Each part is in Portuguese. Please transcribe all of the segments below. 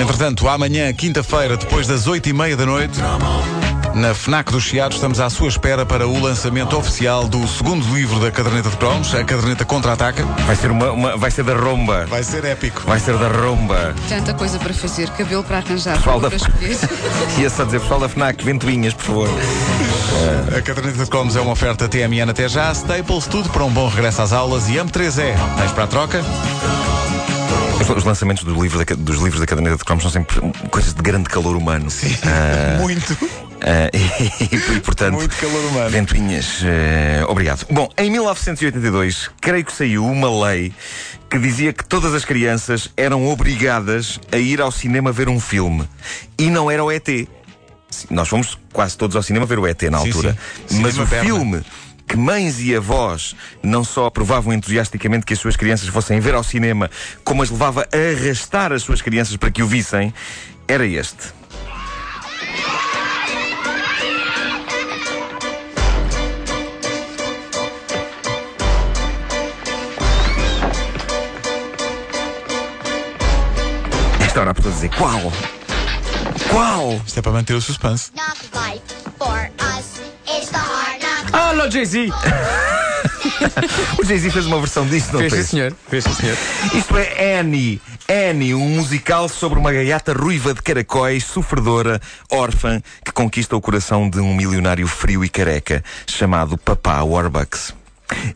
Entretanto, amanhã, quinta-feira, depois das oito e meia da noite, na FNAC do Chiado, estamos à sua espera para o lançamento oficial do segundo livro da caderneta de cromos, a caderneta Contra-Ataca. Vai ser, uma, uma- vai ser da romba. Vai ser épico. Vai ser da romba. Tanta coisa para fazer, cabelo para arranjar, Pessoal roupa da- para escolher. Ia só dizer, pessoal da FNAC, ventoinhas, por favor. A caderneta de cromos é uma oferta TMN até já, Staples, tudo para um bom regresso às aulas e M3E. Tens para a troca? Os, os lançamentos do livro da dos livros da caderneta de cromos são sempre coisas de grande calor humano. Sim. Muito. e, e, portanto, Muito calor humano. Ventoinhas, eh, obrigado. Bom, em 1982, creio que saiu uma lei que dizia que todas as crianças eram obrigadas a ir ao cinema ver um filme. E não era o ET. Sim, Nós fomos quase todos ao cinema ver o ET na Sim, altura. sim. Mas Cinema o perna. filme que mães e avós não só aprovavam entusiasticamente que as suas crianças fossem ver ao cinema, como as levava a arrastar as suas crianças para que o vissem, era este. Esta hora a pessoa dizer qual? Qual? Isto é para manter o suspense. Knock life for us. It's the. Alô, Jay-Z! O Jay-Z fez uma versão disto, não Fez fez? senhor. Fez senhor. Isto é Annie. Annie, um musical sobre uma gaiata ruiva de caracóis, sofredora, órfã, que conquista o coração de um milionário frio e careca, chamado Papá Warbucks.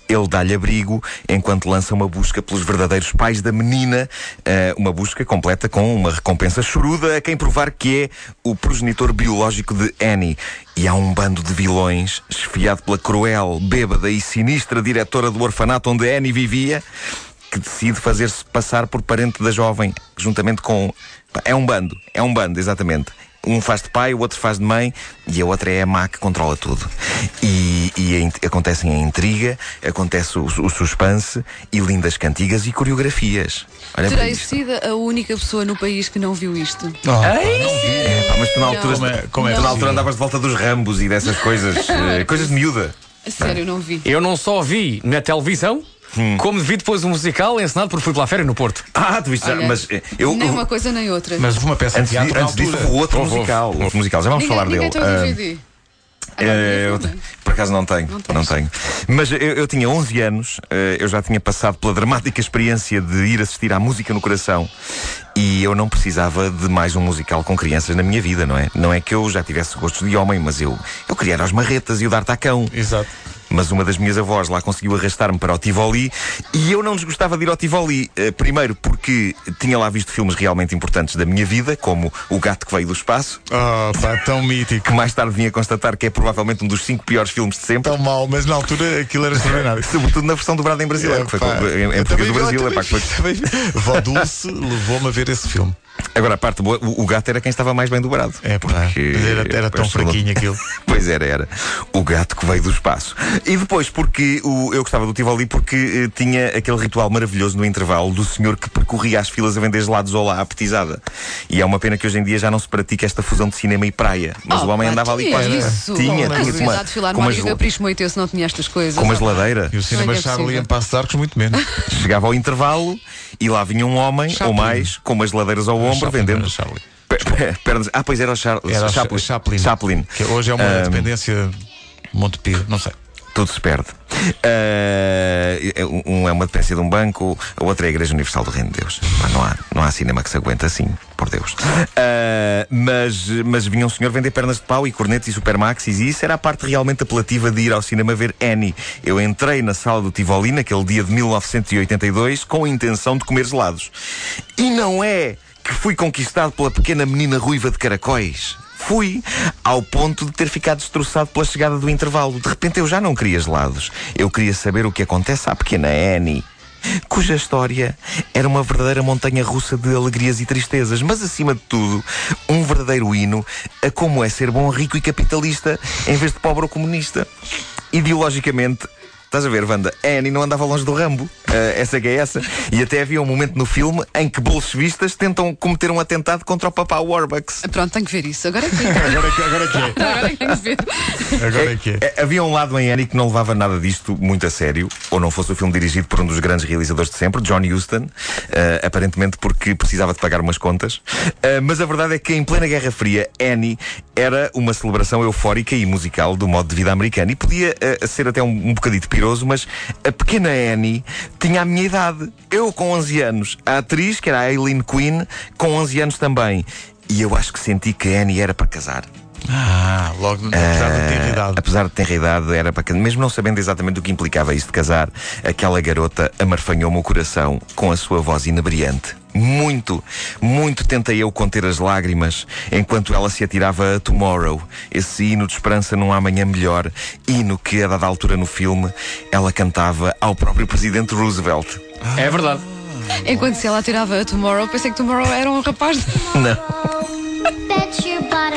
Ele dá-lhe abrigo enquanto lança uma busca pelos verdadeiros pais da menina, eh, uma busca completa com uma recompensa choruda a quem provar que é o progenitor biológico de Annie. E há um bando de vilões, esfiado pela cruel, bêbada e sinistra diretora do orfanato onde Annie vivia, que decide fazer-se passar por parente da jovem, juntamente com. É um bando, é um bando, exatamente. Um faz de pai, o outro faz de mãe e a outra é a má que controla tudo. E, e a acontecem a intriga, acontece o, o suspense e lindas cantigas e coreografias. Olha Terei sido a única pessoa no país que não viu isto. É, pá, mas tu na altura, Como é- como é tu na altura andavas de volta dos rambos e dessas coisas, eh, coisas de miúda. A sério, não vi. Eu não só vi na televisão, como vi depois um musical ensinado por Fui pela Féria no Porto. Ah, tu viste, Olha, mas eh, eu. Nem uma coisa nem outra. Mas houve uma peça de Antes, teatro di- na antes disso, houve outro Houve, musical. houve. Outro musical, já vamos ninguém falar ninguém dele. o Ah, DVD. Ah, não, eu por acaso não tenho, Não não, tenho. Mas eu, eu tinha 11 anos, eh, eu já tinha passado pela dramática experiência de ir assistir à música no coração e eu não precisava de mais um musical com crianças na minha vida, não é? Não é que eu já tivesse gostos de homem, mas eu, eu queria as marretas e o dar tacão. Exato. Mas uma das minhas avós lá conseguiu arrastar-me para o Tivoli e eu não desgostava de ir ao Tivoli. Eh, primeiro porque tinha lá visto filmes realmente importantes da minha vida, como O Gato que Veio do Espaço, Oh, pá, tão mítico. que mais tarde vinha constatar que é provavelmente um dos cinco piores filmes de sempre. Tão mau, mas na altura aquilo era extraordinário. Sobretudo na versão dobrada em brasileiro, que foi Pá, em, em português do Brasil. também epá, que foi- também. Vó Dulce levou-me a ver esse filme. Agora, a parte boa, o, o gato era quem estava mais bem dobrado. É, pá, Porque- era, era tão fraquinho aquilo. Pois era, era. O gato que veio do espaço. E depois, porque o- eu gostava do Tivoli porque eh, tinha aquele ritual maravilhoso no intervalo do senhor que percorria as filas a vender gelados ou lá à petizada. E é uma pena que hoje em dia já não se pratica esta fusão de cinema e praia. Mas Oh, o homem pá, andava ali tinha quase. isso. Tinha, Na tinha. Sociedade com Filarmónica uma, Capricho Moito, se não tinha estas coisas. com uma Oh, geladeira. E o cinema é que é Charlie possível? em Passos de Arcos, muito menos. Chegava ao intervalo e lá vinha um homem Chaplin. ou mais com umas geladeiras ao ombro Chaplin, vendendo. Charlie. Pe- pe- pernas- Ah, pois era o Char Era o Chaplin. Chaplin. Chaplin. Que hoje é uma Ahm, dependência Montepio, não sei. Tudo se perde. Ah, um é uma dependência de um banco, a outra é a Igreja Universal do Reino de Deus. Não, há, não há cinema que se aguente assim, por Deus. Ah, mas, mas vinha um senhor vender pernas de pau e cornetos e supermaxis, e isso era a parte realmente apelativa de ir ao cinema ver Annie. Eu entrei na sala do Tivoli naquele dia de 1982 com a intenção de comer gelados. E não é que fui conquistado pela pequena menina ruiva de caracóis. Fui ao ponto de ter ficado destroçado pela chegada do intervalo. De repente eu já não queria gelados. Eu queria saber o que acontece à pequena Annie. Cuja história era uma verdadeira montanha russa de alegrias e tristezas, mas acima de tudo, um verdadeiro hino a como é ser bom, rico e capitalista em vez de pobre ou comunista. Ideologicamente, estás a ver, Wanda? A Annie não andava longe do Rambo. Uh, essa que é essa. E até havia um momento no filme em que bolchevistas tentam cometer um atentado contra o papá Warbucks. Pronto, tenho que ver isso. Agora é que Agora, que- agora que é. Agora é que tenho que ver. Agora é que é. É, Havia um lado em Annie que não levava nada disto muito a sério, ou não fosse o filme dirigido por um dos grandes realizadores de sempre, John Huston, eh, aparentemente porque precisava de pagar umas contas. Eh, mas a verdade é que em plena Guerra Fria, Annie era uma celebração eufórica e musical do modo de vida americano. E podia eh, ser até um, um bocadito mas a pequena Annie tinha a minha idade. Eu com 11 anos. A atriz, que era a Aileen Quinn, com 11 anos também. E eu acho que senti que a Annie era para casar. Ah, logo, apesar de ter idade. Apesar de ter idade, era para. Mesmo não sabendo exatamente o que implicava isso de casar, aquela garota amarfanhou-me o coração com a sua voz inebriante. Muito, muito tentei eu conter as lágrimas enquanto ela se atirava a Tomorrow, esse hino de esperança num amanhã melhor, hino que, a dada altura no filme, ela cantava ao próprio presidente Roosevelt. É verdade. Enquanto se ela tirava a Tomorrow, pensei que Tomorrow era um rapaz. Não.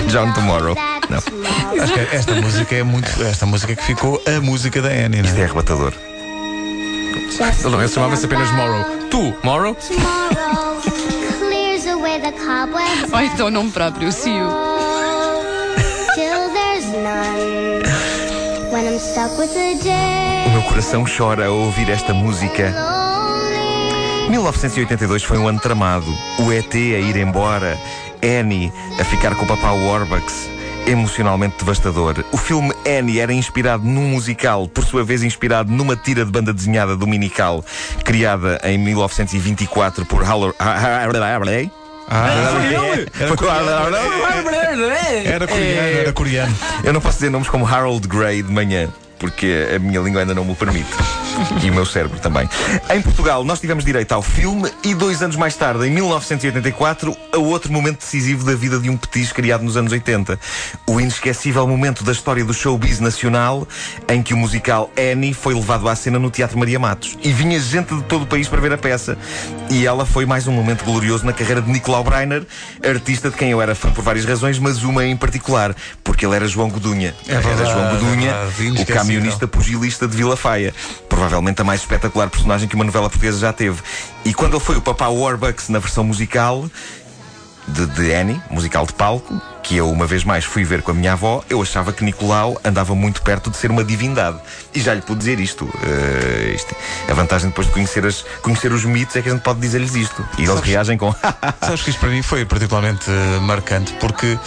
John Tomorrow. Não. Acho que esta música é muito. Esta música que ficou a música da Annie, Isto é não é? arrebatador. Ele não chamava-se apenas Morrow. Tu, Morrow? Ou então o nome próprio, a O meu coração chora ao ouvir esta música. Lonely. 1982 foi um ano tramado. O ET a ir embora, Annie a ficar com o papá Warbucks. Emocionalmente devastador. O filme Annie era inspirado num musical, por sua vez inspirado numa tira de banda desenhada dominical, criada em 1924 por Haller. Ah, era coreano. Era coreano, era coreano. Eu não posso dizer nomes como Harold Gray de manhã, porque a minha língua ainda não me o permite. E o meu cérebro também. Em Portugal, nós tivemos direito ao filme e dois anos mais tarde, em 1984, a outro momento decisivo da vida de um petis criado nos anos 80. O inesquecível momento da história do showbiz nacional em que o musical Annie foi levado à cena no Teatro Maria Matos. E vinha gente de todo o país para ver a peça. E ela foi mais um momento glorioso na carreira de Nicolau Breiner, artista de quem eu era fã por várias razões, mas uma em particular, porque ele era João Godunha. É era verdade, João é Godunha, verdade, o camionista pugilista de Vila Faia. Provavelmente a mais espetacular personagem que uma novela portuguesa já teve. E quando ele foi o papá Warbucks na versão musical de, de Annie, musical de palco, que eu uma vez mais fui ver com a minha avó, eu achava que Nicolau andava muito perto de ser uma divindade. E já lhe pude dizer isto. eh, isto- A vantagem depois de conhecer, as- conhecer os mitos é que a gente pode dizer-lhes isto. E eles Sabes- reagem com. Sabes que isto para mim foi particularmente eh, marcante porque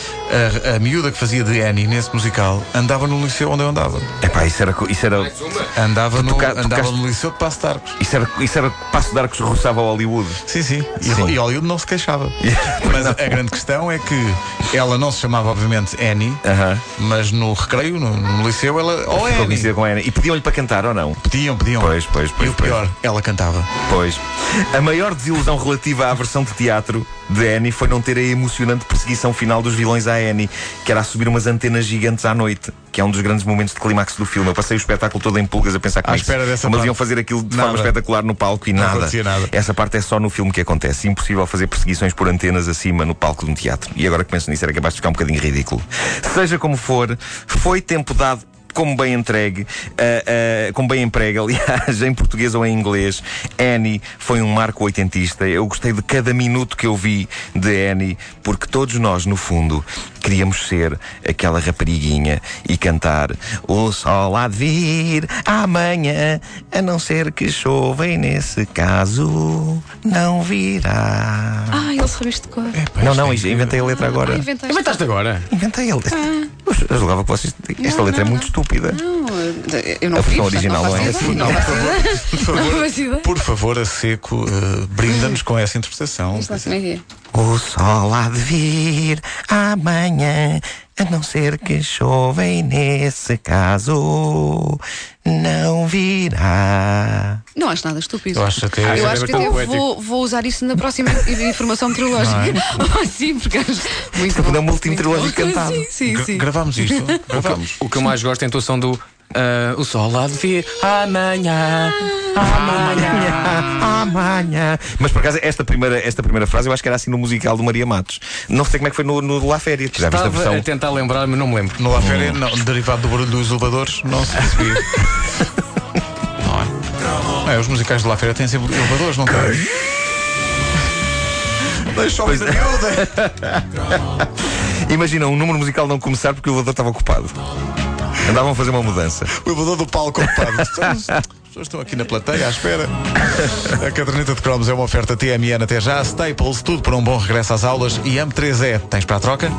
a, a miúda que fazia de Annie nesse musical andava no liceu onde eu andava. Epá, isso era. Isso era Andava, no, toca- andava tocaste- no liceu de Passo de Arcos. isso era, isso era passo de arcos roçava Hollywood. Sim, sim. E, Sim. e Hollywood não se queixava. Mas a, a grande questão é que ela não se chamava, obviamente, Annie, Aham. mas no recreio, no, no liceu, ela. Oh, Ficou Annie! conhecida com Annie. E pediam-lhe para cantar ou não? Pediam, pediam. Pois, pois, pois, E o pois. pior, ela cantava. Pois. A maior desilusão relativa à versão de teatro de Annie foi não ter a emocionante perseguição final dos vilões à Annie, que era a subir umas antenas gigantes à noite, que é um dos grandes momentos de clímax do filme. Eu passei o espetáculo todo em pulgas a pensar é que- eles parte. iam fazer aquilo de Nada. forma espetacular no palco e nada. nada. Essa parte é só no filme que acontece. Impossível fazer perseguições por antenas acima no palco de um teatro. E agora que penso nisso era capaz de ficar um bocadinho ridículo. Seja como for, foi tempo dado como bem entregue, ah, ah, como bem emprega, aliás, em português ou em inglês, Annie foi um marco oitentista. Eu gostei de cada minuto que eu vi de Annie, porque todos nós, no fundo, queríamos ser aquela rapariguinha e cantar O sol há de vir amanhã, a não ser que chova e nesse caso não virá. Ah, ele sabe isto de cor. Epá, não, não, é inventei a letra agora. Ah, inventaste. Inventaste agora? Inventei a letra. Eu julgava que vocês. Esta Não, letra é não, muito não. estúpida. Não, eu não A versão original não é assim. Não. Por favor, faço ideia. por favor, a seco, eh, brinda-nos com essa interpretação. Isto como é que é. O sol há de vir amanhã, a não ser que chova e nesse caso não virá. Não acho nada estúpido. Eu acho até. Eu é acho que bastante até vou, vou usar isso na próxima informação meteorológica. Oh, sim, porque acho muito fundo, bom. é um último Muito meteorológico bom. cantado. Sim, sim, sim. Gravámos isto. Gravámos. O que eu mais gosto é a intuação do ah, O sol há de vir amanhã. Amanhã. Amanhã. Mas por acaso, esta primeira, esta primeira frase eu acho que era assim no musical do Maria Matos. Não sei como é que foi no, no La Féria. Tu Já viste a Estava versão? a tentar lembrar, mas não me lembro. No La Féria, não, derivado do barulho dos elevadores, não se percebia. É, os musicais de La Feira têm sempre elevadores, não têm? Deixa o Pois vida é. miúda. Imagina um número musical não começar porque o elevador estava ocupado. Andavam a fazer uma mudança. O elevador do palco ocupado. As pessoas estão aqui na plateia à espera. A caderneta de cromos é uma oferta TMN até já. Staples, tudo para um bom regresso às aulas. E AM3E, tens para a troca?